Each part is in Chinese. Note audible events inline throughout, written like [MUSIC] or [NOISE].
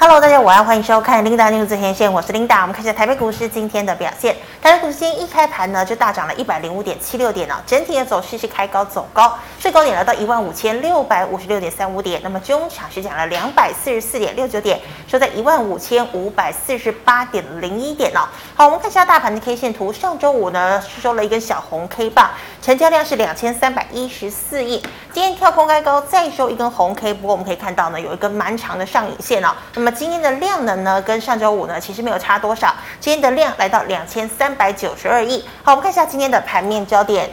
Hello，大家晚安，欢迎收看 Linda News 前线，我是 Linda。我们看一下台北股市今天的表现。台北股市今天一开盘呢，就大涨了一百零五点七六点哦，整体的走势是开高走高，最高点来到一万五千六百五十六点三五点。那么中场是涨了两百四十四点六九点，收在一万五千五百四十八点零一点哦。好，我们看一下大盘的 K 线图，上周五呢是收了一根小红 K 棒，成交量是两千三百一十四亿。今天跳空开高，再收一根红 K，不过我们可以看到呢，有一根蛮长的上影线哦。那么今天的量能呢，跟上周五呢，其实没有差多少。今天的量来到两千三百九十二亿。好，我们看一下今天的盘面焦点。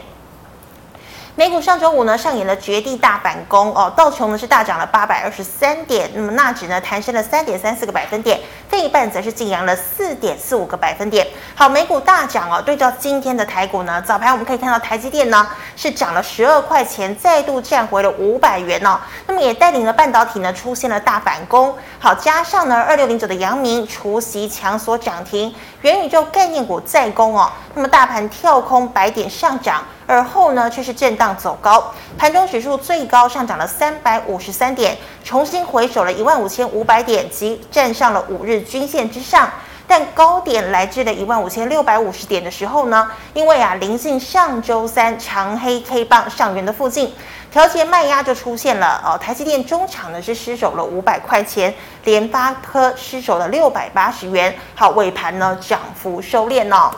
美股上周五呢上演了绝地大反攻哦，道琼呢是大涨了八百二十三点，那么纳指呢弹升了三点三四个百分点，费半则是劲扬了四点四五个百分点。好，美股大涨哦，对照今天的台股呢，早盘我们可以看到台积电呢是涨了十二块钱，再度站回了五百元哦，那么也带领了半导体呢出现了大反攻。好，加上呢二六零九的阳明除息强锁涨停，元宇宙概念股再攻哦，那么大盘跳空百点上涨。而后呢，却是震荡走高，盘中指数最高上涨了三百五十三点，重新回守了一万五千五百点，即站上了五日均线之上。但高点来至了一万五千六百五十点的时候呢，因为啊，临近上周三长黑 K 棒上缘的附近，调节卖压就出现了哦。台积电中场呢是失守了五百块钱，联发科失守了六百八十元。好，尾盘呢涨幅收敛哦。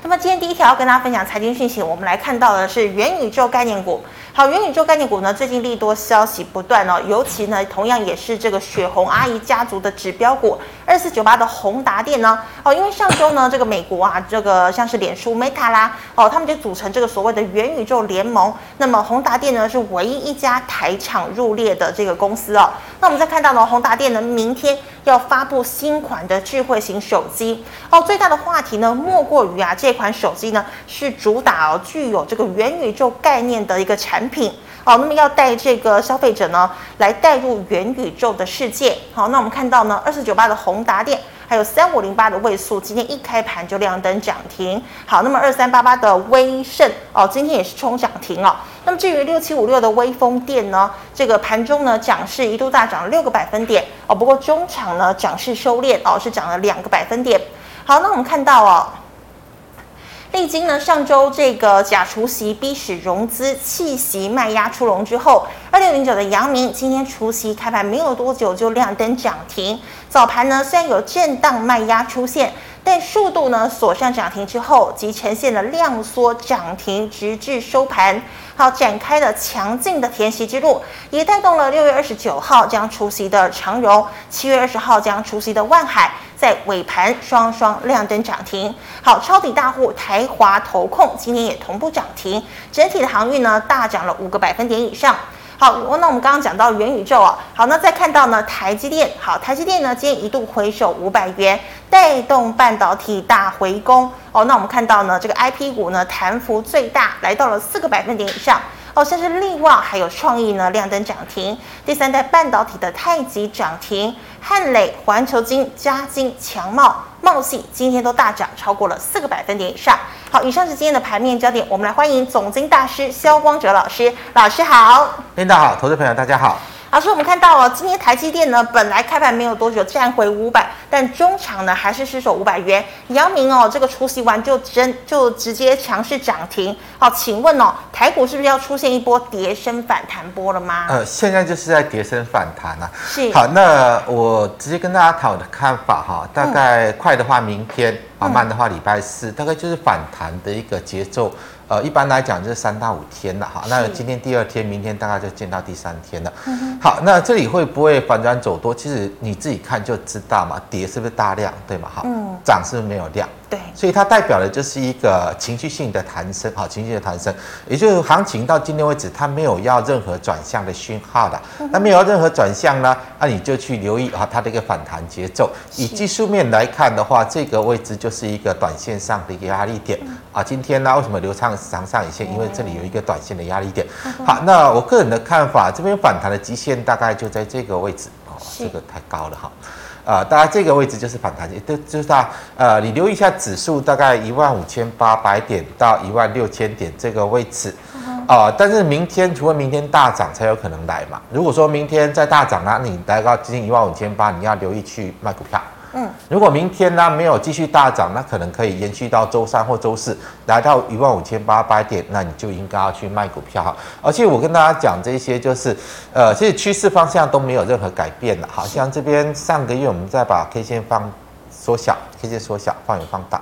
那么今天第一条要跟大家分享财经讯息，我们来看到的是元宇宙概念股。好，元宇宙概念股呢，最近利多消息不断哦，尤其呢，同样也是这个雪红阿姨家族的指标股二四九八的宏达电呢，哦，因为上周呢，这个美国啊，这个像是脸书 Meta 啦，哦，他们就组成这个所谓的元宇宙联盟，那么宏达电呢是唯一一家台厂入列的这个公司哦。那我们再看到呢，宏达电呢明天要发布新款的智慧型手机哦，最大的话题呢莫过于啊，这这款手机呢是主打哦具有这个元宇宙概念的一个产品。好，那么要带这个消费者呢来带入元宇宙的世界。好，那我们看到呢，二四九八的宏达电，还有三五零八的位素，今天一开盘就亮灯涨停。好，那么二三八八的威盛哦，今天也是冲涨停哦。那么至于六七五六的威风电呢，这个盘中呢涨势一度大涨六个百分点哦，不过中场呢涨势收敛哦，是涨了两个百分点。好，那我们看到哦。历经呢上周这个假除息逼使融资弃息卖压出笼之后，二六零九的阳明今天除息开盘没有多久就亮灯涨停。早盘呢虽然有震荡卖压出现，但速度呢锁上涨停之后，即呈现了量缩涨停，直至收盘。好，展开了强劲的填息之路，也带动了六月二十九号将出席的长荣，七月二十号将出席的万海。在尾盘双双亮灯涨停，好，抄底大户台华投控今天也同步涨停，整体的航运呢大涨了五个百分点以上。好，那我们刚刚讲到元宇宙啊，好，那再看到呢台积电，好，台积电呢今天一度回手五百元，带动半导体大回攻。哦，那我们看到呢这个 IP 股呢弹幅最大，来到了四个百分点以上。好，像是力旺还有创意呢亮灯涨停，第三代半导体的太极涨停，汉磊、环球金、嘉金、强茂、茂信今天都大涨超过了四个百分点以上。好，以上是今天的盘面焦点，我们来欢迎总经大师肖光哲老师，老师好。领导好，投资朋友大家好。老师，我们看到哦，今天台积电呢，本来开盘没有多久站回五百，但中场呢还是失守五百元。阳明哦，这个出席完就真就直接强势涨停。好，请问哦，台股是不是要出现一波跌升反弹波了吗？呃，现在就是在跌升反弹啊。是。好，那我直接跟大家讨的看法哈，大概快的话明天啊，嗯、慢的话礼拜四，大概就是反弹的一个节奏。呃，一般来讲就是三到五天了哈。那今天第二天，明天大概就见到第三天了。嗯、好，那这里会不会反转走多？其实你自己看就知道嘛。跌是不是大量，对吗？好，涨是不是没有量？对，所以它代表的就是一个情绪性的弹升，好，情绪的弹升，也就是行情到今天为止，它没有要任何转向的讯号的，那没有任何转向呢，那你就去留意啊，它的一个反弹节奏。以技术面来看的话，这个位置就是一个短线上的一个压力点啊。今天呢，为什么留长长上影线？因为这里有一个短线的压力点。好，那我个人的看法，这边反弹的极限大概就在这个位置哦，这个太高了哈。啊，大概这个位置就是反弹点，都就是它，呃，你留意一下指数，大概一万五千八百点到一万六千点这个位置，啊、呃，但是明天除非明天大涨才有可能来嘛。如果说明天再大涨那你来到接近一万五千八，你要留意去卖股票。嗯，如果明天呢没有继续大涨，那可能可以延续到周三或周四，来到一万五千八百点，那你就应该要去卖股票哈。而且我跟大家讲这些，就是呃，其实趋势方向都没有任何改变了。好像这边上个月我们再把 K 线放缩小，K 线缩小，放远放大。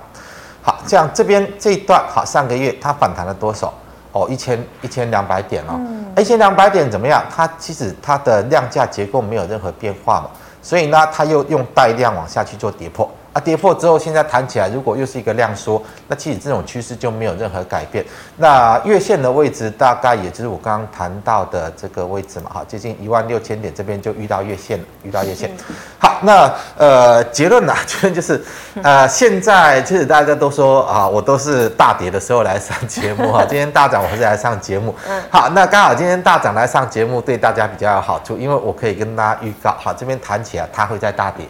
好，这样这边这一段好，上个月它反弹了多少？哦，一千一千两百点哦，一千两百点怎么样？它其实它的量价结构没有任何变化嘛。所以呢，它又用带量往下去做跌破。啊，跌破之后现在弹起来，如果又是一个量缩，那其实这种趋势就没有任何改变。那月线的位置大概也就是我刚刚谈到的这个位置嘛，哈，接近一万六千点这边就遇到月线了，遇到月线。[LAUGHS] 好，那呃结论呢，[LAUGHS] 结论就是呃现在其实大家都说啊，我都是大跌的时候来上节目哈，今天大涨我还是来上节目。好，那刚好今天大涨来上节目对大家比较有好处，因为我可以跟大家预告，好，这边弹起来。它会再大跌，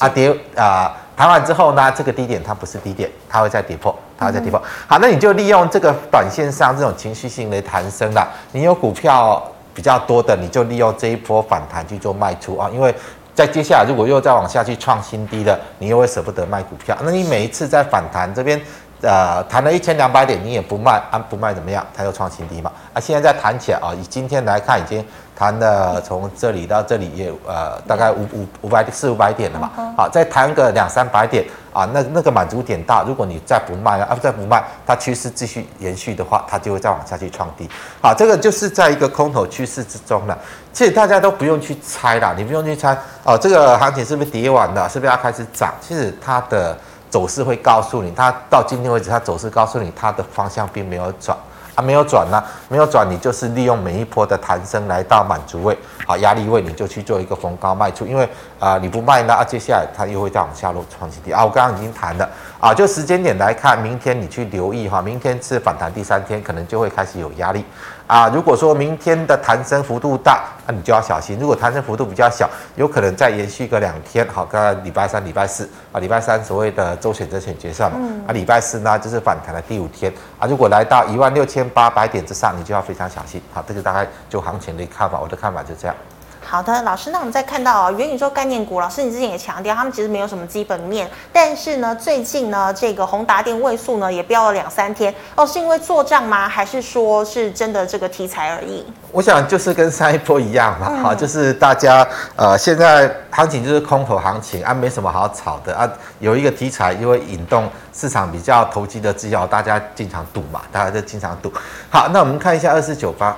啊跌啊，弹完之后呢，这个低点它不是低点，它会再跌破，它会再跌破。好，那你就利用这个短线上这种情绪性的弹升了。你有股票比较多的，你就利用这一波反弹去做卖出啊，因为在接下来如果又再往下去创新低的，你又会舍不得卖股票。那你每一次在反弹这边。呃，弹了一千两百点，你也不卖，按、啊、不卖怎么样？它又创新低嘛。啊，现在再弹起来啊，以今天来看，已经弹了从这里到这里也呃大概五五五百四五百点了嘛。好，再谈个两三百点啊，那那个满足点大，如果你再不卖啊，再不卖，它趋势继续延续的话，它就会再往下去创低。好，这个就是在一个空头趋势之中了。其实大家都不用去猜啦，你不用去猜哦，这个行情是不是跌完了？是不是要开始涨？其实它的。走势会告诉你，它到今天为止，它走势告诉你它的方向并没有转啊，没有转呢，没有转，你就是利用每一波的弹升来到满足位，好压力位，你就去做一个逢高卖出，因为啊、你不卖呢，啊接下来它又会再往下落创新低。啊，我刚刚已经谈了。啊，就时间点来看，明天你去留意哈，明天是反弹第三天，可能就会开始有压力。啊，如果说明天的弹升幅度大，那你就要小心。如果弹升幅度比较小，有可能再延续个两天。好，刚刚礼拜三、礼拜四啊，礼拜三所谓的周选择选结算嘛，啊，礼拜四呢就是反弹的第五天啊。如果来到一万六千八百点之上，你就要非常小心。好，这个大概就行情的看法，我的看法就这样。好的，老师，那我们再看到啊元宇宙概念股，老师你之前也强调，他们其实没有什么基本面，但是呢，最近呢，这个宏达电位数呢也飙了两三天哦，是因为做账吗？还是说是真的这个题材而已？我想就是跟上一波一样嘛，哈、就是大家呃现在行情就是空头行情啊，没什么好炒的啊，有一个题材就会引动市场比较投机的资料，大家经常赌嘛，大家就经常赌。好，那我们看一下二四九八。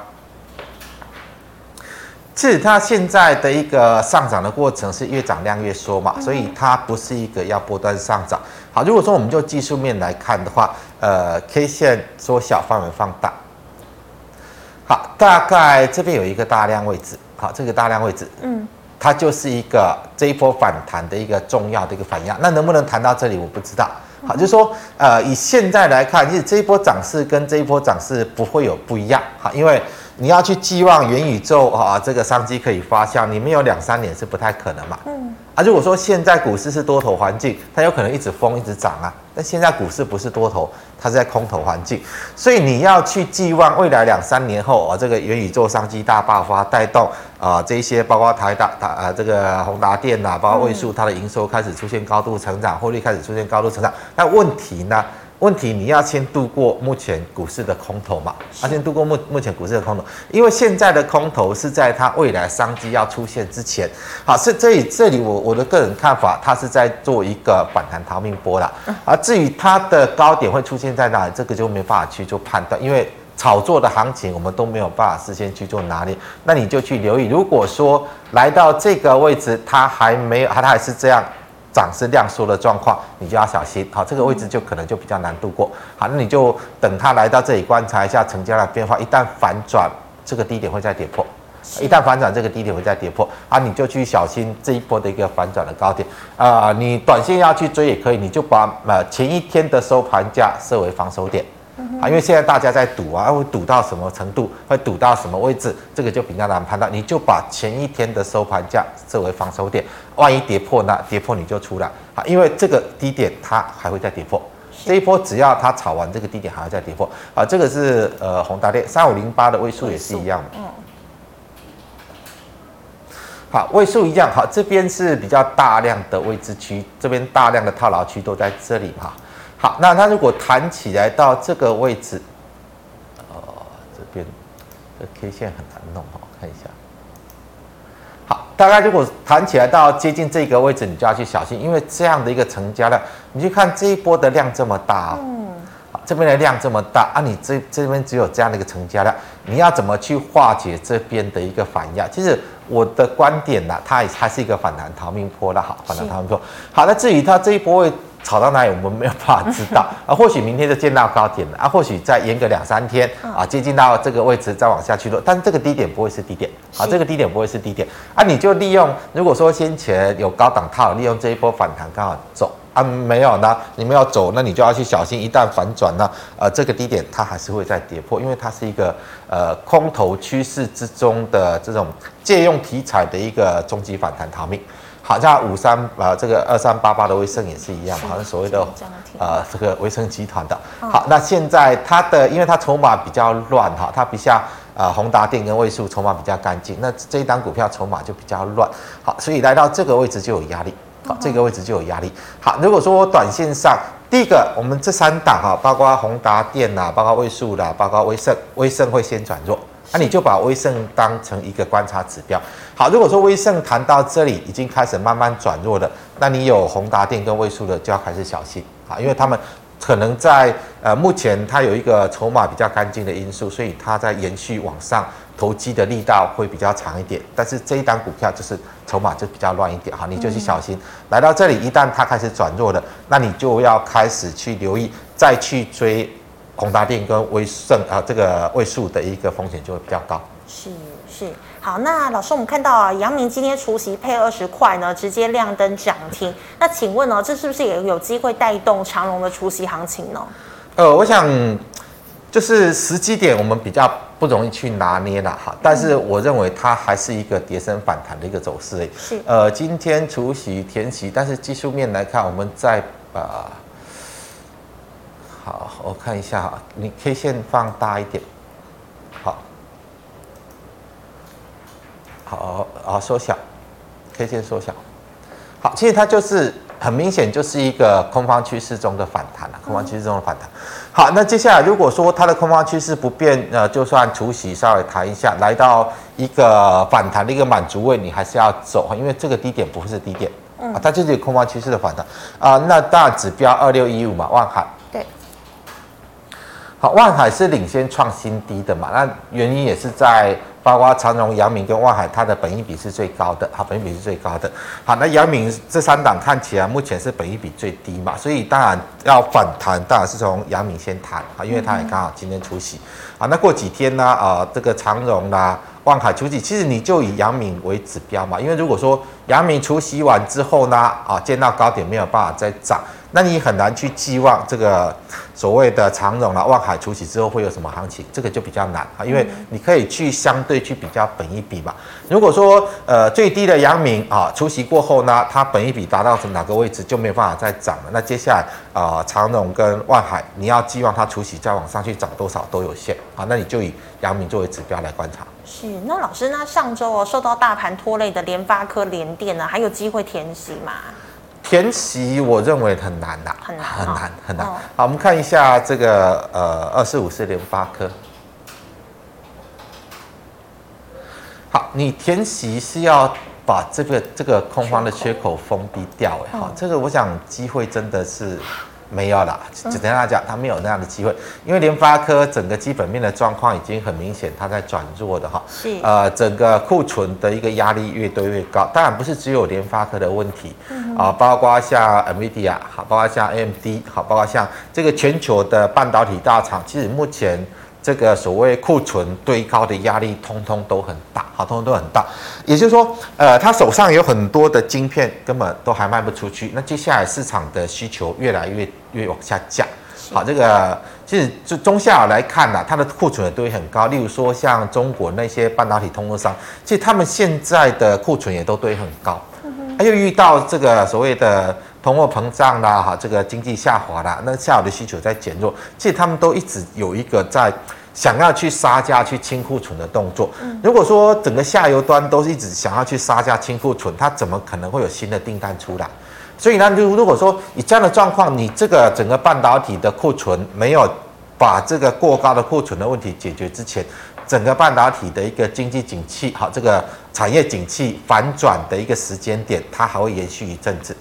其实它现在的一个上涨的过程是越涨量越缩嘛，所以它不是一个要波段上涨。好，如果说我们就技术面来看的话，呃，K 线缩小范围放大，好，大概这边有一个大量位置，好，这个大量位置，嗯，它就是一个这一波反弹的一个重要的一个反压。那能不能谈到这里，我不知道。好，就是说，呃，以现在来看，其实这一波涨势跟这一波涨势不会有不一样，好，因为。你要去寄望元宇宙啊，这个商机可以发酵，你没有两三年是不太可能嘛。嗯。啊，如果说现在股市是多头环境，它有可能一直疯一直涨啊。但现在股市不是多头，它是在空头环境，所以你要去寄望未来两三年后啊，这个元宇宙商机大爆发，带动啊这些包括台大大啊这个宏达电呐，包括位数它的营收开始出现高度成长，获利开始出现高度成长。那问题呢？问题你要先度过目前股市的空头嘛？要先度过目目前股市的空头，因为现在的空头是在它未来商机要出现之前。好，是这里这里我我的个人看法，它是在做一个反弹逃命波啦。而至于它的高点会出现在哪里，这个就没办法去做判断，因为炒作的行情我们都没有办法事先去做拿捏。那你就去留意，如果说来到这个位置，它还没有，它还是这样。涨势量缩的状况，你就要小心。好，这个位置就可能就比较难度过。好，那你就等它来到这里观察一下成交量变化。一旦反转，这个低点会再跌破。一旦反转，这个低点会再跌破。啊，你就去小心这一波的一个反转的高点。啊、呃，你短线要去追也可以，你就把呃前一天的收盘价设为防守点。啊，因为现在大家在赌啊，会赌到什么程度，会赌到什么位置，这个就比较难判断。你就把前一天的收盘价设为防守点，万一跌破呢？跌破你就出来啊，因为这个低点它还会再跌破这一波只要它炒完这个低点，还要再跌破啊。这个是呃宏达电三五零八的位数也是一样的。嗯。好，位数一样。好，这边是比较大量的位置区，这边大量的套牢区都在这里哈。好，那它如果弹起来到这个位置，哦，这边这 K 线很难弄哈，看一下。好，大概如果弹起来到接近这个位置，你就要去小心，因为这样的一个成交量，你去看这一波的量这么大，哦，嗯，好，这边的量这么大啊，你这这边只有这样的一个成交量，你要怎么去化解这边的一个反压？其实我的观点呢，它也还是一个反弹逃命坡的好，反弹逃命波。好，那至于它这一波会。炒到哪里我们没有办法知道。[LAUGHS] 啊，或许明天就见到高点了啊，或许再延个两三天啊，接近到这个位置再往下去落，但是这个低点不会是低点啊，这个低点不会是低点。啊，你就利用如果说先前有高档套，利用这一波反弹刚好走啊，没有呢，你没有走，那你就要去小心，一旦反转呢，呃，这个低点它还是会再跌破，因为它是一个呃空头趋势之中的这种借用题材的一个终极反弹逃命。好像五三啊，这个二三八八的威盛也是一样，好像所谓的呃这个威盛集团的。好，那现在它的，因为它筹码比较乱哈，它不像啊宏达电跟位数筹码比较干净，那这一档股票筹码就比较乱。好，所以来到这个位置就有压力，好，这个位置就有压力。好，如果说我短线上，第一个我们这三档哈，包括宏达电呐，包括位数啦，包括威盛，威盛会先转弱。那你就把威盛当成一个观察指标。好，如果说威盛谈到这里已经开始慢慢转弱了，那你有宏达电跟位数的就要开始小心啊，因为他们可能在呃目前它有一个筹码比较干净的因素，所以它在延续往上投机的力道会比较长一点。但是这一档股票就是筹码就比较乱一点哈，你就去小心。来到这里一旦它开始转弱了，那你就要开始去留意，再去追。宏达电跟威盛啊，这个位数的一个风险就会比较高。是是，好，那老师，我们看到啊，阳明今天除夕配二十块呢，直接亮灯涨停。那请问呢，这是不是也有机会带动长荣的除夕行情呢？呃，我想就是时机点我们比较不容易去拿捏了哈，但是我认为它还是一个跌升反弹的一个走势。是，呃，今天除夕填息，但是技术面来看，我们在呃。好，我看一下哈，你 K 线放大一点，好，好，好，缩小，K 线缩小，好，其实它就是很明显就是一个空方趋势中的反弹了，空方趋势中的反弹。好，那接下来如果说它的空方趋势不变，呃，就算除息稍微弹一下，来到一个反弹的一个满足位，你还是要走，因为这个低点不会是低点，啊，它就是空方趋势的反弹啊。那大指标二六一五嘛，万海。好，万海是领先创新低的嘛？那原因也是在包括长荣、阳明跟万海，它的本益比是最高的，好，本益比是最高的。好，那阳明这三档看起来目前是本益比最低嘛，所以当然要反弹，当然是从阳明先谈啊，因为它也刚好今天出席。啊，那过几天呢？啊，这个长荣啦、万海除息，其实你就以阳明为指标嘛，因为如果说阳明除息完之后呢，啊，见到高点没有办法再涨。那你很难去寄望这个所谓的长荣啊、万海除息之后会有什么行情，这个就比较难啊，因为你可以去相对去比较本一比嘛。如果说呃最低的阳明啊除息过后呢，它本一比达到哪个位置就没有办法再涨了。那接下来啊长荣跟万海，你要寄望它除息再往上去涨多少都有限啊。那你就以阳明作为指标来观察。是，那老师，那上周哦受到大盘拖累的联发科、联电呢，还有机会填息吗？填息我认为很难呐，很难，很难，很难。好，我们看一下这个呃，二四五四零八颗。好，你填息是要把这个这个空方的缺口封闭掉，哎，好，这个我想机会真的是。没有啦，只跟大家讲，它没有那样的机会，因为联发科整个基本面的状况已经很明显，它在转弱的哈。是。呃，整个库存的一个压力越堆越高，当然不是只有联发科的问题，啊，包括像 NVIDIA 好，包括像 AMD 好，包括像这个全球的半导体大厂，其实目前。这个所谓库存堆高的压力，通通都很大，好，通通都很大。也就是说，呃，他手上有很多的晶片，根本都还卖不出去。那接下来市场的需求越来越越往下降。好，这个其实就中下来看呢、啊，它的库存也堆很高。例如说，像中国那些半导体通路商，其实他们现在的库存也都堆很高。他又遇到这个所谓的。通货膨胀啦，哈，这个经济下滑啦，那下游的需求在减弱，其实他们都一直有一个在想要去杀价、去清库存的动作。如果说整个下游端都是一直想要去杀价、清库存，它怎么可能会有新的订单出来？所以呢，如如果说以这样的状况，你这个整个半导体的库存没有把这个过高的库存的问题解决之前，整个半导体的一个经济景气，好，这个产业景气反转的一个时间点，它还会延续一阵子。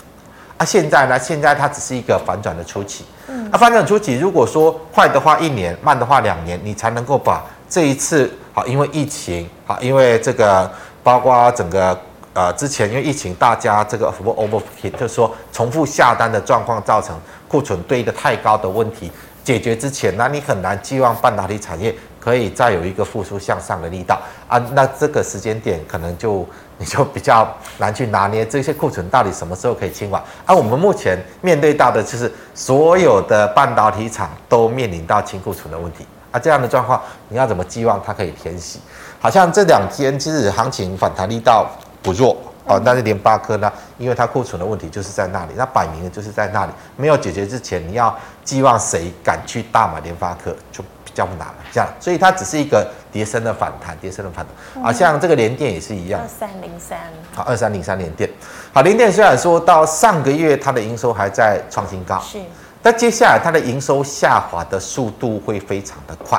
啊，现在呢，现在它只是一个反转的初期。嗯，啊，反转初期，如果说快的话一年，慢的话两年，你才能够把这一次，好，因为疫情，好，因为这个包括整个。呃，之前因为疫情，大家这个什么 overfit，就是说重复下单的状况，造成库存堆得太高的问题解决之前，那你很难寄望半导体产业可以再有一个复苏向上的力道啊。那这个时间点可能就 [LAUGHS] 你就比较难去拿捏这些库存到底什么时候可以清完。而、啊、我们目前面对到的就是所有的半导体厂都面临到清库存的问题啊。这样的状况，你要怎么寄望它可以填息？好像这两天其实行情反弹力道。不弱哦，但是联发科呢，因为它库存的问题就是在那里，那摆明了就是在那里没有解决之前，你要寄望谁敢去大买联发科就比较难了。这样，所以它只是一个跌升的反弹，跌升的反弹啊，像这个联电也是一样，二三零三，好，二三零三联电，好，联电虽然说到上个月它的营收还在创新高，是，但接下来它的营收下滑的速度会非常的快。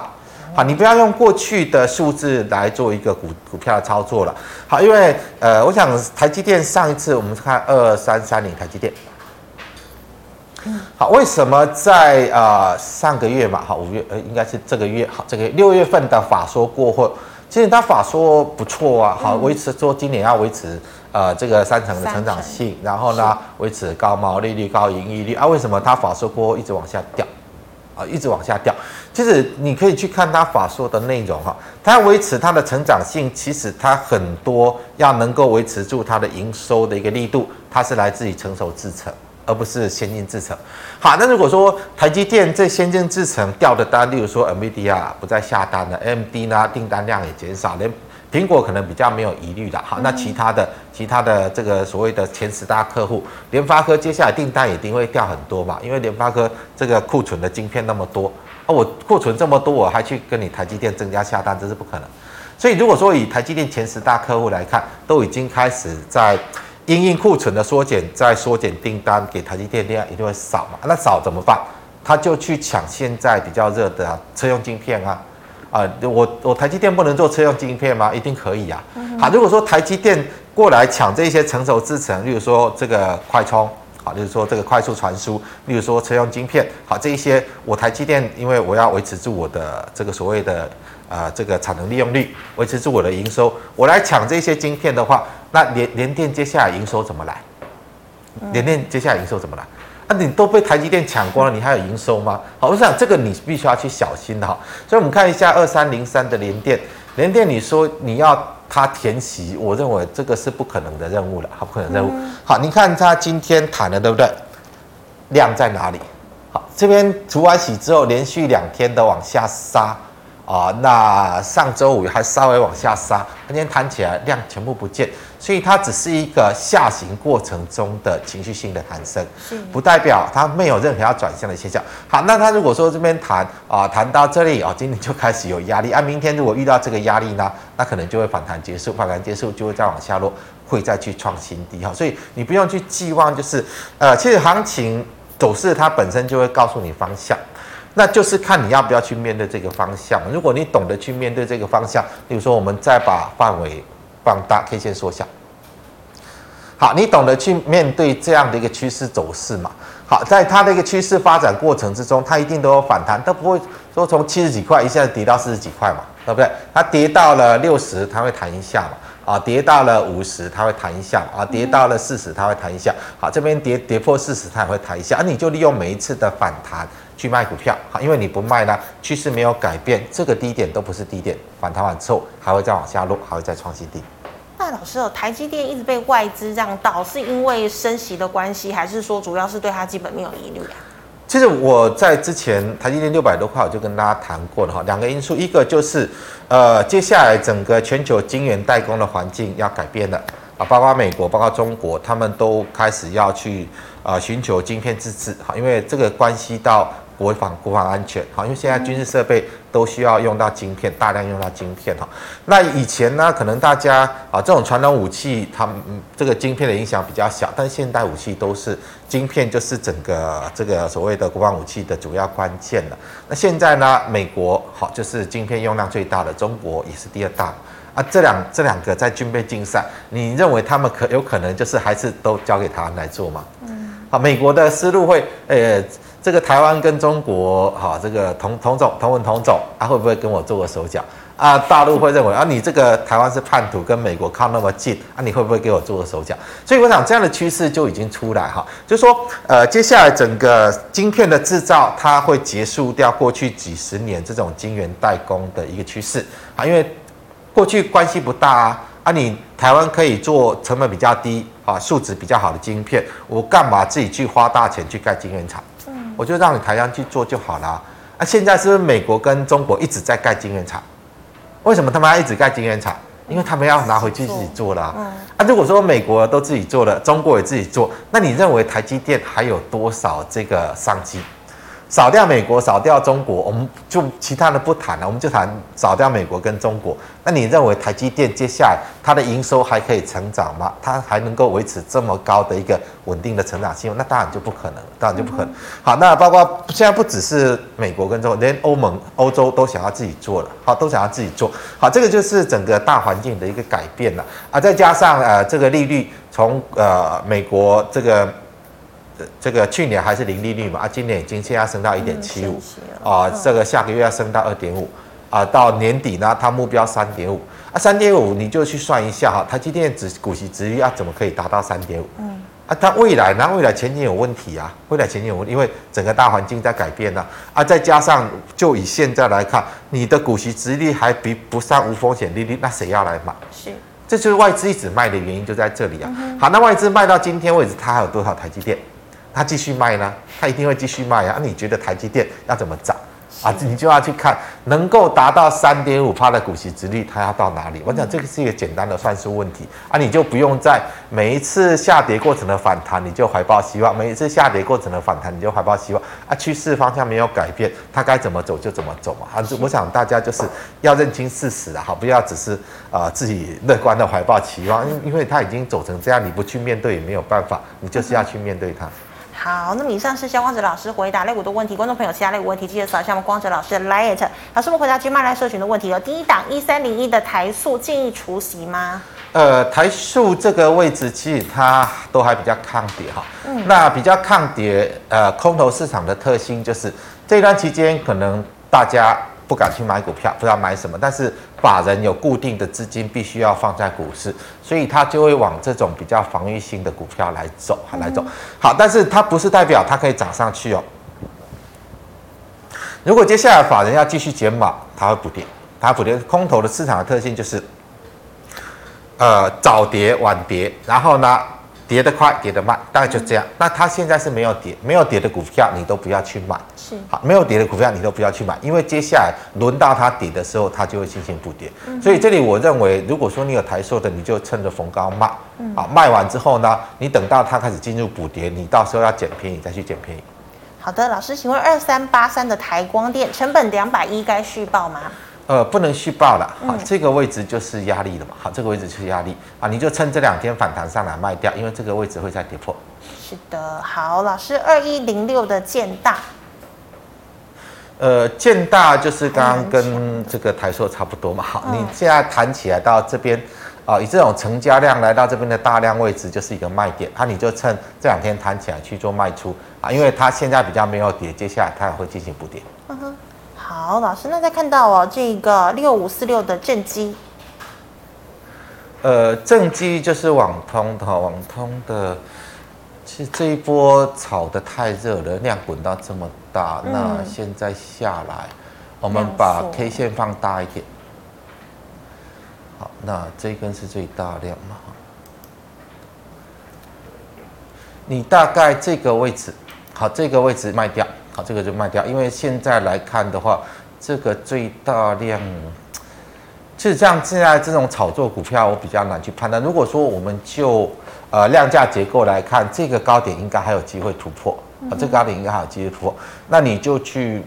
好，你不要用过去的数字来做一个股股票的操作了。好，因为呃，我想台积电上一次我们看二三三零台积电。好，为什么在呃上个月嘛，哈五月呃应该是这个月，好这个六月份的法说过后，其实他法说不错啊，好维持说今年要维持呃这个三成的成长性，然后呢维持高毛利率、高盈利率啊，为什么他法说过后一直往下掉？啊，一直往下掉。其实你可以去看他法说的内容哈，它要维持它的成长性，其实它很多要能够维持住它的营收的一个力度，它是来自于成熟制程，而不是先进制程。好，那如果说台积电这先进制程掉的单，例如说 NVIDIA 不再下单了，AMD 呢订单量也减少，连苹果可能比较没有疑虑的。好，那其他的其他的这个所谓的前十大客户，联发科接下来订单一定会掉很多嘛，因为联发科这个库存的晶片那么多。哦，我库存这么多，我还去跟你台积电增加下单，这是不可能。所以如果说以台积电前十大客户来看，都已经开始在因应库存的缩减，在缩减订单给台积电量一定会少嘛？那少怎么办？他就去抢现在比较热的啊车用晶片啊！啊，我我台积电不能做车用晶片吗？一定可以啊！好，如果说台积电过来抢这些成熟制程，例如说这个快充。好，就是说这个快速传输，例如说车用晶片，好，这一些我台积电，因为我要维持住我的这个所谓的啊、呃、这个产能利用率，维持住我的营收，我来抢这些晶片的话，那联联电接下来营收怎么来？联电接下来营收怎么来？那、啊、你都被台积电抢光了，你还有营收吗？好，我想这个你必须要去小心的哈。所以我们看一下二三零三的联电，联电你说你要。它填息，我认为这个是不可能的任务了，好，不可能任务。好，你看他今天谈了，对不对？量在哪里？好，这边除完息之后，连续两天都往下杀。啊，那上周五还稍微往下杀，今天弹起来量全部不见，所以它只是一个下行过程中的情绪性的弹升，不代表它没有任何要转向的现象。好，那它如果说这边弹啊，弹到这里啊，今天就开始有压力啊，明天如果遇到这个压力呢，那可能就会反弹结束，反弹结束就会再往下落，会再去创新低哈，所以你不用去寄望，就是呃，其实行情走势它本身就会告诉你方向。那就是看你要不要去面对这个方向。如果你懂得去面对这个方向，比如说我们再把范围放大，K 线缩小。好，你懂得去面对这样的一个趋势走势嘛？好，在它的一个趋势发展过程之中，它一定都有反弹，它不会说从七十几块一下子跌到四十几块嘛，对不对？它跌到了六十，它会弹一下嘛？啊，跌到了五十，它会弹一下；啊，跌到了四十，它会弹一下。好，这边跌跌破四十，它也会弹一下。啊、你就利用每一次的反弹。去卖股票，好，因为你不卖呢，趋势没有改变，这个低点都不是低点，反弹完之后还会再往下落，还会再创新低。那老师哦，台积电一直被外资这样倒，是因为升息的关系，还是说主要是对它基本面有疑虑啊？其实我在之前台积电六百多块，我就跟大家谈过了哈，两个因素，一个就是呃，接下来整个全球晶圆代工的环境要改变了。啊，包括美国、包括中国，他们都开始要去啊寻求晶片自制哈，因为这个关系到。国防国防安全，好，因为现在军事设备都需要用到晶片，大量用到晶片哈。那以前呢，可能大家啊，这种传统武器，它这个晶片的影响比较小，但现代武器都是晶片，就是整个这个所谓的国防武器的主要关键了。那现在呢，美国好，就是晶片用量最大的，中国也是第二大啊。这两这两个在军备竞赛，你认为他们可有可能就是还是都交给台湾来做吗？嗯，好，美国的思路会呃。这个台湾跟中国，哈，这个同同种同文同种，啊，会不会跟我做个手脚啊？大陆会认为啊，你这个台湾是叛徒，跟美国靠那么近，啊，你会不会给我做个手脚？所以我想这样的趋势就已经出来哈，就是说，呃，接下来整个晶片的制造，它会结束掉过去几十年这种晶圆代工的一个趋势啊，因为过去关系不大啊，啊，你台湾可以做成本比较低啊，素质比较好的晶片，我干嘛自己去花大钱去盖晶圆厂？我就让你台湾去做就好了。啊，现在是不是美国跟中国一直在盖晶圆厂？为什么他们要一直盖晶圆厂？因为他们要拿回去自己做了。啊，如果说美国都自己做了，中国也自己做，那你认为台积电还有多少这个商机？扫掉美国，扫掉中国，我们就其他的不谈了，我们就谈扫掉美国跟中国。那你认为台积电接下来它的营收还可以成长吗？它还能够维持这么高的一个稳定的成长性？那当然就不可能，当然就不可能。好，那包括现在不只是美国跟中国，连欧盟、欧洲都想要自己做了，好，都想要自己做。好，这个就是整个大环境的一个改变了啊，再加上呃这个利率从呃美国这个。这个去年还是零利率嘛，啊，今年已经现在升到一点七五，啊，这个下个月要升到二点五，啊，到年底呢，它目标三点五，啊，三点五你就去算一下哈，台积电只股息殖利率要怎么可以达到三点五？嗯，啊，它未来呢，未来前景有问题啊，未来前景有问题，因为整个大环境在改变呢，啊，再加上就以现在来看，你的股息殖利率还比不上无风险利率，那谁要来买？是，这就是外资一直卖的原因就在这里啊。好，那外资卖到今天为止，它还有多少台积电？他继续卖呢，他一定会继续卖啊！你觉得台积电要怎么涨啊？你就要去看能够达到三点五趴的股息殖率，它要到哪里？我讲这个是一个简单的算术问题啊！你就不用在每一次下跌过程的反弹，你就怀抱希望；每一次下跌过程的反弹，你就怀抱希望啊！趋势方向没有改变，它该怎么走就怎么走嘛！啊，我想大家就是要认清事实啊，好，不要只是啊、呃、自己乐观的怀抱期望，因因为它已经走成这样，你不去面对也没有办法，你就是要去面对它。好，那么以上是肖光哲老师回答类股的问题，观众朋友其他类股问题记得扫一下我们光哲老师的 LINE。老师们回答 GMoney 来社群的问题有第一档一三零一的台塑建议除息吗？呃，台塑这个位置其实它都还比较抗跌哈，嗯，那比较抗跌，呃，空头市场的特性就是这段期间可能大家。不敢去买股票，不知道买什么，但是法人有固定的资金，必须要放在股市，所以他就会往这种比较防御性的股票来走，来走。好，但是它不是代表它可以涨上去哦。如果接下来法人要继续减码，它会补跌，它补跌。空头的市场的特性就是，呃，早跌晚跌，然后呢？跌得快，跌得慢，大概就这样。嗯、那它现在是没有跌，没有跌的股票你都不要去买。是，好，没有跌的股票你都不要去买，因为接下来轮到它跌的时候，它就会进行补跌。嗯、所以这里我认为，如果说你有台硕的，你就趁着逢高卖。嗯，好，卖完之后呢，你等到它开始进入补跌，你到时候要捡便宜再去捡便宜。好的，老师，请问二三八三的台光电成本两百一该续报吗？呃，不能续报了，好，这个位置就是压力了嘛，好，这个位置就是压力啊，你就趁这两天反弹上来卖掉，因为这个位置会再跌破。是的，好，老师，二一零六的建大，呃，建大就是刚刚跟这个台硕差不多嘛，好，你现在弹起来到这边啊，以这种成交量来到这边的大量位置就是一个卖点，啊，你就趁这两天弹起来去做卖出啊，因为它现在比较没有跌，接下来它也会进行补跌。嗯哼。好，老师，那再看到哦，这个六五四六的正机，呃，正机就是网通的，网通的，其实这一波炒得太热了，量滚到这么大，嗯、那现在下来，我们把 K 线放大一点，好，那这一根是最大量嘛？你大概这个位置，好，这个位置卖掉。好，这个就卖掉，因为现在来看的话，这个最大量其实像现在这种炒作股票，我比较难去判断。如果说我们就呃量价结构来看，这个高点应该还有机会突破啊、这个高点应该还有机会突破，那你就去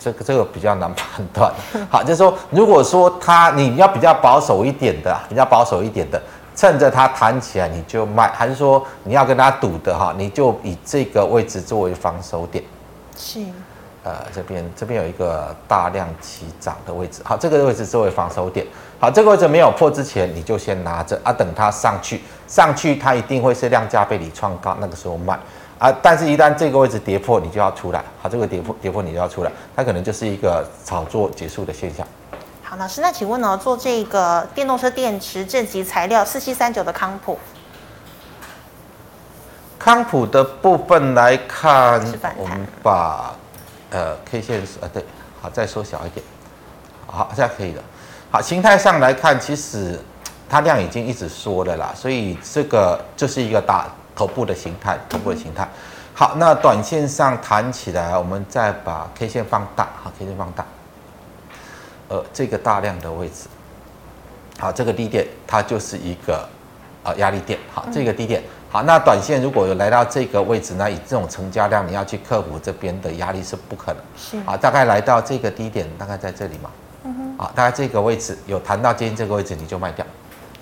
这个这个比较难判断。好，就是说，如果说它你要比较保守一点的，比较保守一点的，趁着它弹起来你就卖，还是说你要跟它赌的哈，你就以这个位置作为防守点。是。呃，这边这边有一个大量起涨的位置，好，这个位置作为防守点，好，这个位置没有破之前，你就先拿着啊，等它上去，上去它一定会是量价背离创高，那个时候卖。啊，但是一旦这个位置跌破，你就要出来，好，这个跌破跌破你就要出来，它可能就是一个炒作结束的现象。好，老师，那请问呢，做这个电动车电池正极材料四七三九的康普，康普的部分来看，我们把。呃，K 线是呃对，好，再缩小一点，好，这样可以了。好，形态上来看，其实它量已经一直缩了啦，所以这个就是一个大头部的形态，头部的形态。好，那短线上弹起来，我们再把 K 线放大，好，K 线放大，呃，这个大量的位置，好，这个低点它就是一个呃压力点，好，这个低点。好，那短线如果有来到这个位置，那以这种成交量，你要去克服这边的压力是不可能。是啊，大概来到这个低点，大概在这里嘛。嗯哼。啊，大概这个位置有谈到接近这个位置，你就卖掉。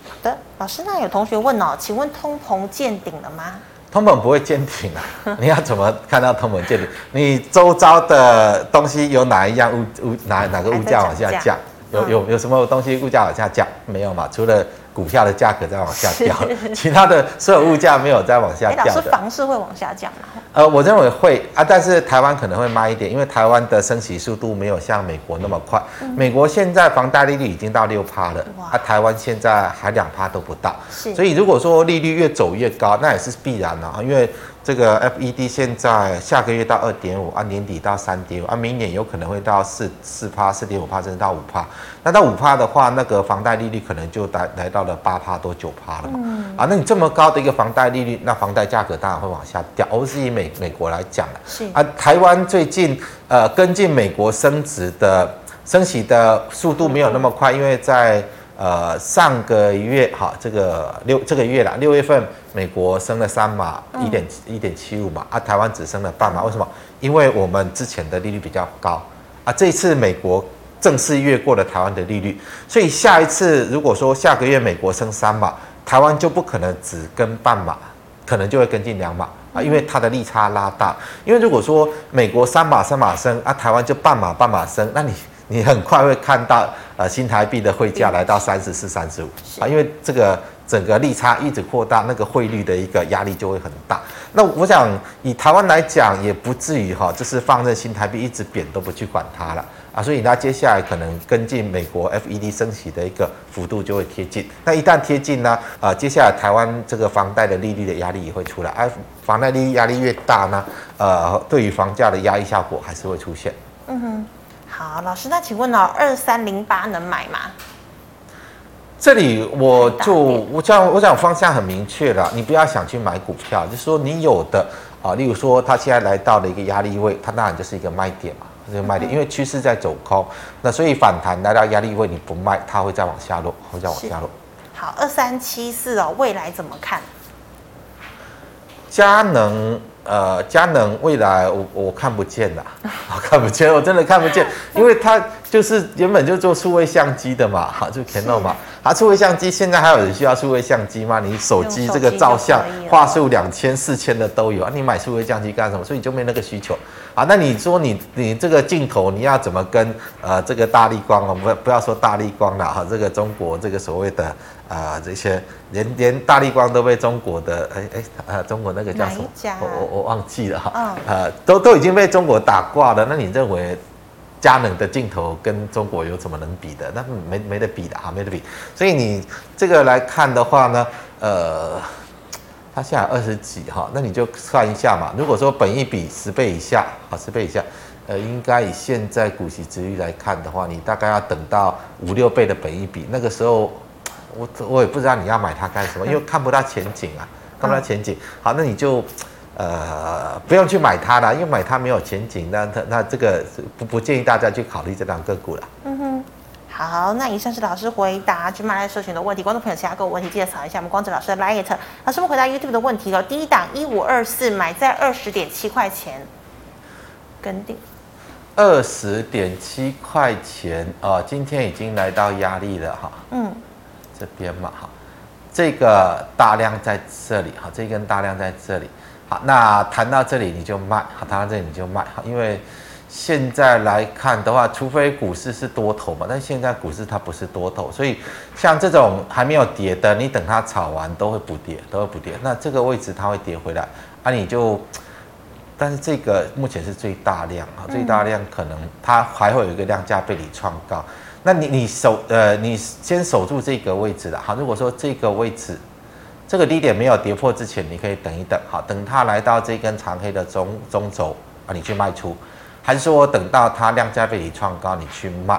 好的，老师，那有同学问哦，请问通膨见顶了吗？通膨不会见顶啊！你要怎么看到通膨见顶？你周遭的东西有哪一样物物哪哪个物价往下降？有有有什么东西物价往下降？没有嘛？除了。股票的价格在往下掉，[LAUGHS] 其他的所有物价没有在往下掉的。老师，房市会往下降吗？呃，我认为会啊，但是台湾可能会慢一点，因为台湾的升息速度没有像美国那么快。嗯、美国现在房贷利率已经到六趴了，啊，台湾现在还两趴都不到。是所以如果说利率越走越高，那也是必然的啊，因为。这个 FED 现在下个月到二点五，啊年底到三点五，啊明年有可能会到四四趴、四点五趴，甚至到五趴。那到五趴的话，那个房贷利率可能就来来到了八趴多九趴了嘛。嗯、啊，那你这么高的一个房贷利率，那房贷价格当然会往下掉。我是以美美国来讲的，是啊，台湾最近呃跟进美国升值的升息的速度没有那么快，因为在。呃，上个月哈，这个六这个月啦，六月份美国升了三码，一点一点七五码，啊，台湾只升了半码，为什么？因为我们之前的利率比较高，啊，这一次美国正式越过了台湾的利率，所以下一次如果说下个月美国升三码，台湾就不可能只跟半码，可能就会跟进两码啊，因为它的利差拉大，因为如果说美国三码三码升，啊，台湾就半码半码升，那你。你很快会看到，呃，新台币的汇价来到三十四、三十五啊，因为这个整个利差一直扩大，那个汇率的一个压力就会很大。那我想以台湾来讲，也不至于哈，就是放任新台币一直贬都不去管它了啊。所以它接下来可能跟进美国 FED 升息的一个幅度就会贴近。那一旦贴近呢，啊，接下来台湾这个房贷的利率的压力也会出来。而房贷利率压力越大呢，呃，对于房价的压抑效果还是会出现。嗯哼。好，老师，那请问呢，二三零八能买吗？这里我就我讲我讲方向很明确了，你不要想去买股票，就是说你有的啊，例如说它现在来到了一个压力位，它当然就是一个卖点嘛，这个卖点，因为趋势在走空，那所以反弹来到压力位你不卖，它会再往下落，会再往下落。好，二三七四哦，未来怎么看？佳能。呃，佳能未来我我看不见啦，[LAUGHS] 我看不见，我真的看不见，[LAUGHS] 因为它就是原本就做数位相机的嘛，哈，[LAUGHS] 就 Canon 嘛，它数位相机现在还有人需要数位相机吗？你手机这个照相画素两千、四千的都有啊，你买数位相机干什么？所以你就没那个需求啊。那你说你你这个镜头你要怎么跟呃这个大力光我们不要说大力光了哈，这个中国这个所谓的。啊，这些连连大力光都被中国的哎哎啊，中国那个叫什么？我我我忘记了哈。啊、呃，都都已经被中国打挂了。那你认为佳能的镜头跟中国有什么能比的？那没没得比的哈，没得比。所以你这个来看的话呢，呃，它现在二十几哈，那你就算一下嘛。如果说本一比十倍以下，好，十倍以下，呃，应该以现在股息值率来看的话，你大概要等到五六倍的本一比，那个时候。我我也不知道你要买它干什么，因为看不到前景啊，看不到前景。好，那你就呃不用去买它了，因为买它没有前景。那它那这个不不建议大家去考虑这档个股了。嗯哼。好，那以上是老师回答去麦来社群的问题。观众朋友，其他各位问题记得扫一下我们光子老师的 LINE。老师们回答 YouTube 的问题哦。第一档一五二四买在二十点七块钱，跟定。二十点七块钱哦，今天已经来到压力了哈。嗯，这边嘛哈，这个大量在这里哈，这根大量在这里。好，那谈到这里你就卖，好，谈到这里你就卖，好，因为现在来看的话，除非股市是多头嘛，但现在股市它不是多头，所以像这种还没有跌的，你等它炒完都会补跌，都会补跌。那这个位置它会跌回来，啊，你就，但是这个目前是最大量啊，最大量可能它还会有一个量价背离创高，那你你守呃，你先守住这个位置了，好，如果说这个位置。这个低点没有跌破之前，你可以等一等，好，等它来到这根长黑的中中轴啊，你去卖出，还是说等到它量价背离创高，你去卖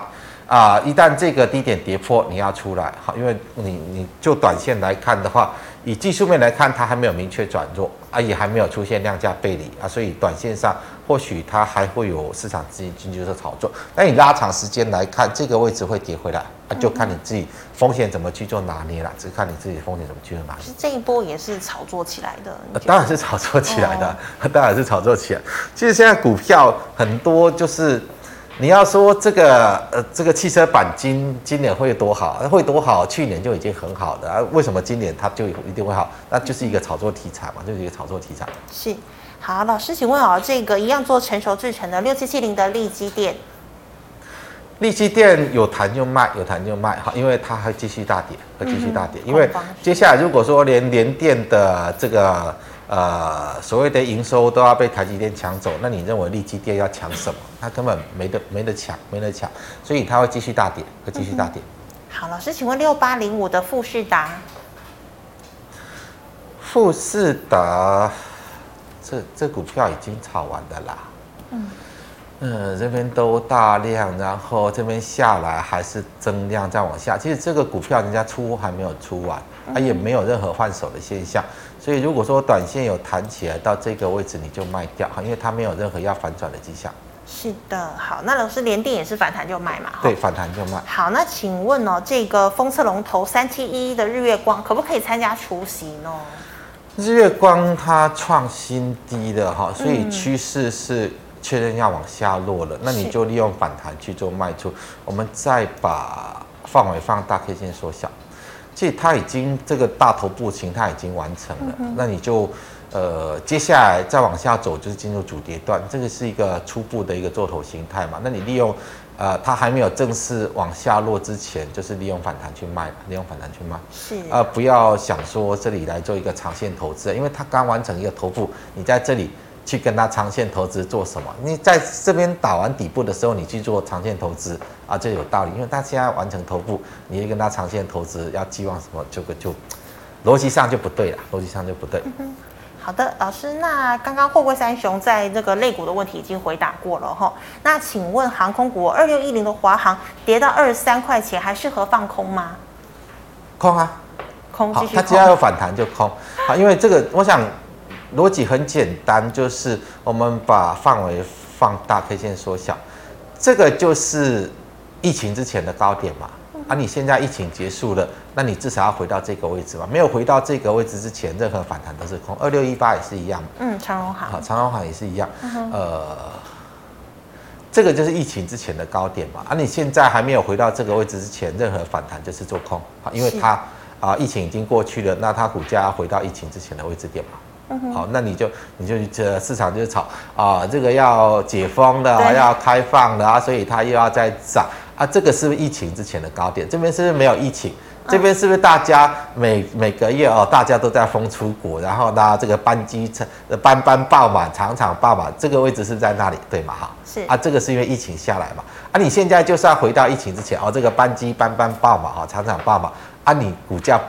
啊？一旦这个低点跌破，你要出来，好，因为你你就短线来看的话，以技术面来看，它还没有明确转弱啊，也还没有出现量价背离啊，所以短线上或许它还会有市场资金进去做炒作。那你拉长时间来看，这个位置会跌回来。就看你自己风险怎么去做拿捏了，只看你自己的风险怎么去做拿捏。这一波也是炒作起来的，当然是炒作起来的，哦、[LAUGHS] 当然是炒作起来。其实现在股票很多，就是你要说这个呃这个汽车板金今年会多好，会多好？去年就已经很好的啊，为什么今年它就一定会好？那就是一个炒作题材嘛，就是一个炒作题材。是，好，老师，请问啊，这个一样做成熟制成的六七七零的利基电。利基电有弹就卖，有弹就卖，好，因为它还继续大跌，会继续大跌。因为接下来如果说连联电的这个呃所谓的营收都要被台积电抢走，那你认为利基电要抢什么？它根本没得没得抢，没得抢，所以它会继续大跌，会继续大跌。好，老师，请问六八零五的富士达，富士达这这股票已经炒完的啦。嗯。嗯，这边都大量，然后这边下来还是增量再往下。其实这个股票人家出还没有出完，它也没有任何换手的现象。所以如果说短线有弹起来到这个位置，你就卖掉哈，因为它没有任何要反转的迹象。是的，好，那老师连电也是反弹就卖嘛？对，反弹就卖。好，那请问哦，这个封测龙头三七一一的日月光可不可以参加除夕呢？日月光它创新低的哈，所以趋势是。确认要往下落了，那你就利用反弹去做卖出。我们再把范围放大，K 线缩小。其实它已经这个大头部形态已经完成了，嗯、那你就呃接下来再往下走就是进入主跌段，这个是一个初步的一个做头形态嘛。那你利用呃它还没有正式往下落之前，就是利用反弹去卖，利用反弹去卖。是啊、呃，不要想说这里来做一个长线投资，因为它刚完成一个头部，你在这里。去跟他长线投资做什么？你在这边打完底部的时候，你去做长线投资啊，这有道理。因为他现在完成头部，你跟他长线投资要寄望什么？这个就逻辑上就不对了，[LAUGHS] 逻辑上就不对。嗯。好的，老师，那刚刚货柜三雄在这个类股的问题已经回答过了哈。那请问航空股二六一零的华航跌到二十三块钱，还适合放空吗？空啊，空，继续空。它只要有反弹就空。好，因为这个我想。逻辑很简单，就是我们把范围放大，K 线缩小，这个就是疫情之前的高点嘛。啊，你现在疫情结束了，那你至少要回到这个位置嘛。没有回到这个位置之前，任何反弹都是空。二六一八也是一样。嗯，长荣行。好，长荣行也是一样。呃，这个就是疫情之前的高点嘛。啊，你现在还没有回到这个位置之前，任何反弹就是做空。好，因为它啊，疫情已经过去了，那它股价要回到疫情之前的位置点嘛。好，那你就你就这市场就炒啊，这个要解封的，要开放的啊，所以它又要再涨啊。这个是不是疫情之前的高点？这边是不是没有疫情？这边是不是大家每每个月哦，大家都在封出国，然后呢，这个班机车班班爆满，场场爆满，这个位置是在那里对吗？哈，是啊，这个是因为疫情下来嘛。啊，你现在就是要回到疫情之前哦，这个班机班班爆满啊，场场爆满啊，你股价。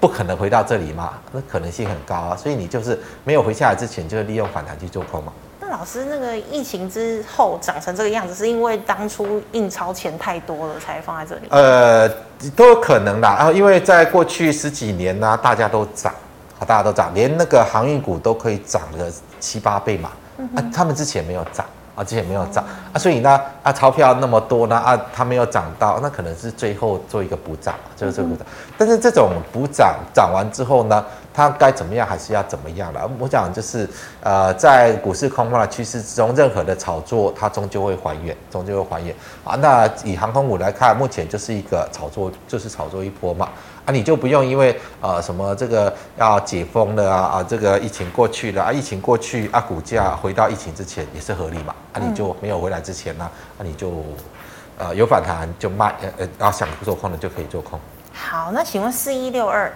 不可能回到这里嘛？那可能性很高啊，所以你就是没有回下来之前，就是利用反弹去做空嘛。那老师，那个疫情之后长成这个样子，是因为当初印钞钱太多了才放在这里？呃，都有可能啦。然后因为在过去十几年呢、啊，大家都涨，啊，大家都涨，连那个航运股都可以涨了七八倍嘛。嗯、啊，他们之前没有涨。啊，之前没有涨啊，所以呢啊，钞票那么多呢啊，它没有涨到，那可能是最后做一个补涨，就是这个补涨。但是这种补涨涨完之后呢，它该怎么样还是要怎么样了？我讲就是呃，在股市空方的趋势之中，任何的炒作它终究会还原，终究会还原啊。那以航空股来看，目前就是一个炒作，就是炒作一波嘛。啊，你就不用因为呃什么这个要解封了啊啊，这个疫情过去了啊，疫情过去啊，股价回到疫情之前也是合理嘛。啊，你就没有回来之前呢，啊，你就呃有反弹就卖，呃呃，然后想做空的就可以做空。好，那请问四一六二，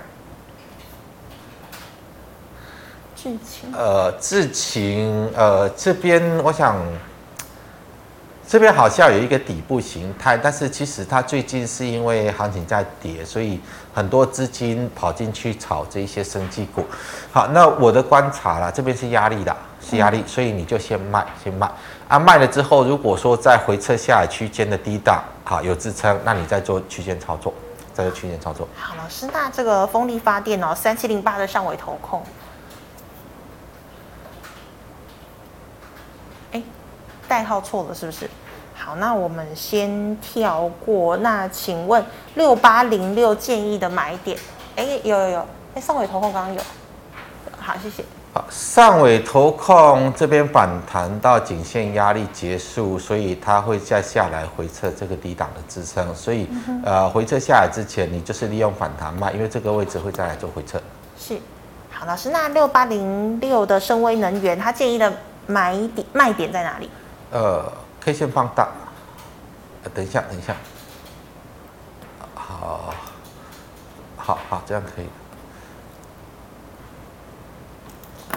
智勤，呃，智勤，呃，这边我想。这边好像有一个底部形态，但是其实它最近是因为行情在跌，所以很多资金跑进去炒这一些生技股。好，那我的观察啦，这边是压力的，是压力，所以你就先卖，先卖。啊，卖了之后，如果说在回撤下来区间的低档，好有支撑，那你再做区间操作，再做区间操作。好，老师，那这个风力发电哦，三七零八的上尾投控，哎，代号错了是不是？好，那我们先跳过。那请问六八零六建议的买点？哎，有有有，哎，上尾投控刚刚有。好，谢谢。好，上尾投控这边反弹到颈线压力结束，所以它会再下来回撤这个低档的支撑。所以，嗯、呃，回撤下来之前，你就是利用反弹卖，因为这个位置会再来做回撤。是。好，老师，那六八零六的深威能源，他建议的买点卖点在哪里？呃。K 线放大，等一下，等一下，好，好好，这样可以。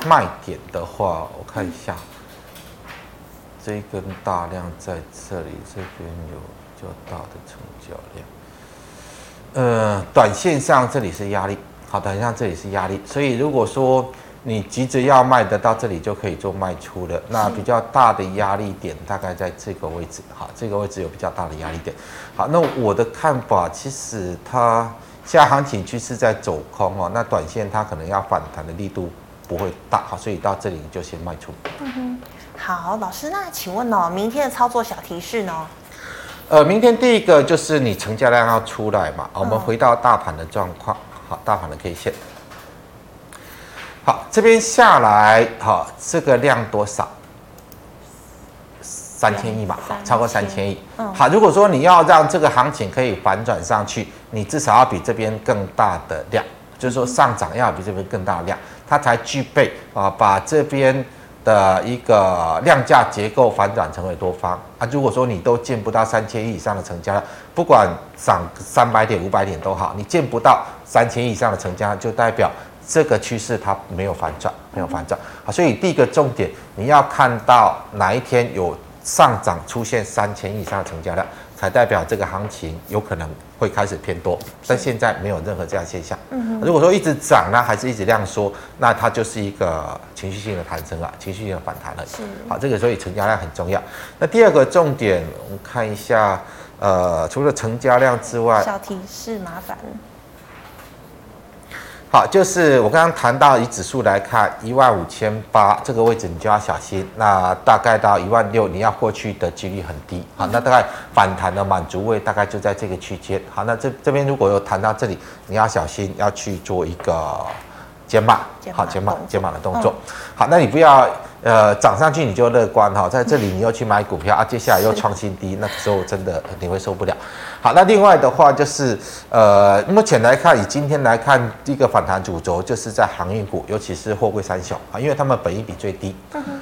卖点的话，我看一下，这一根大量在这里，这边有较大的成交量。呃，短线上这里是压力，好，短线上这里是压力，所以如果说。你急着要卖的到这里就可以做卖出了，那比较大的压力点大概在这个位置，好，这个位置有比较大的压力点。好，那我的看法，其实它现在行情趋势在走空哦，那短线它可能要反弹的力度不会大，好，所以到这里你就先卖出。嗯哼，好，老师，那请问哦，明天的操作小提示呢？呃，明天第一个就是你成交量要出来嘛，我们回到大盘的状况，好，大盘的 K 线。好，这边下来，好，这个量多少？三千亿嘛，超过三千亿。好，如果说你要让这个行情可以反转上去，你至少要比这边更大的量，就是说上涨要比这边更大的量，它才具备啊，把这边的一个量价结构反转成为多方啊。如果说你都见不到三千亿以上的成交量，不管涨三百点、五百点都好，你见不到三千亿以上的成交量，就代表。这个趋势它没有反转，没有反转啊，所以第一个重点，你要看到哪一天有上涨出现三千以上的成交量，才代表这个行情有可能会开始偏多。但现在没有任何这样现象。嗯，如果说一直涨呢，还是一直量缩，那它就是一个情绪性的弹升啊，情绪性的反弹了。是。好，这个所以成交量很重要。那第二个重点，我们看一下，呃，除了成交量之外，小提示麻烦。好，就是我刚刚谈到以指数来看，一万五千八这个位置你就要小心。那大概到一万六，你要过去的几率很低。好，那大概反弹的满足位大概就在这个区间。好，那这这边如果有谈到这里，你要小心，要去做一个减码。好，减码减码的动作。好，那你不要。呃，涨上去你就乐观哈，在这里你又去买股票啊，接下来又创新低，那个时候真的你会受不了。好，那另外的话就是，呃，目前来看，以今天来看，第一个反弹主轴就是在航运股，尤其是货柜三雄啊，因为他们本益比最低。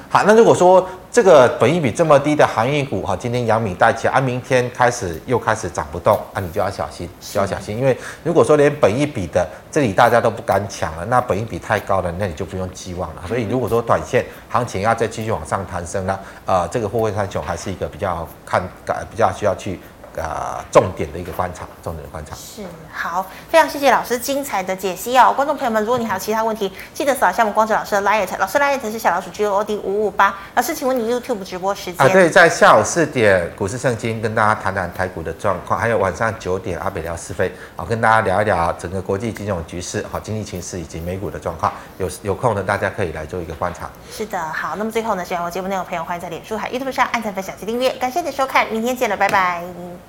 好，那如果说这个本益比这么低的航运股哈，今天阳明带起来啊，明天开始又开始涨不动啊，你就要小心，就要小心，因为如果说连本益比的这里大家都不敢抢了，那本益比太高了，那你就不用寄望了。所以如果说短线行情要再继续往上攀升呢，呃，这个货柜三雄还是一个比较看，比较需要去呃重点的一个观察，重点的观察。是好，非常谢谢老师精彩的解析哦，观众朋友们，如果你还有其他问题，记得扫一下我们光子老师的 Light，老师 Light 是小老鼠 G O D 五五八。老师，请问你 YouTube 直播时间？啊，对，在下午四点股市圣经跟大家谈谈台股的状况，还有晚上九点阿北聊是非，好，跟大家聊一聊整个国际金融局势、好经济情势以及美股的状况。有有空的大家可以来做一个观察。是的，好，那么最后呢，喜欢我节目内容的朋友，欢迎在脸书还有 YouTube 上按赞、分享及订阅。感谢你的收看，明天见了，拜拜。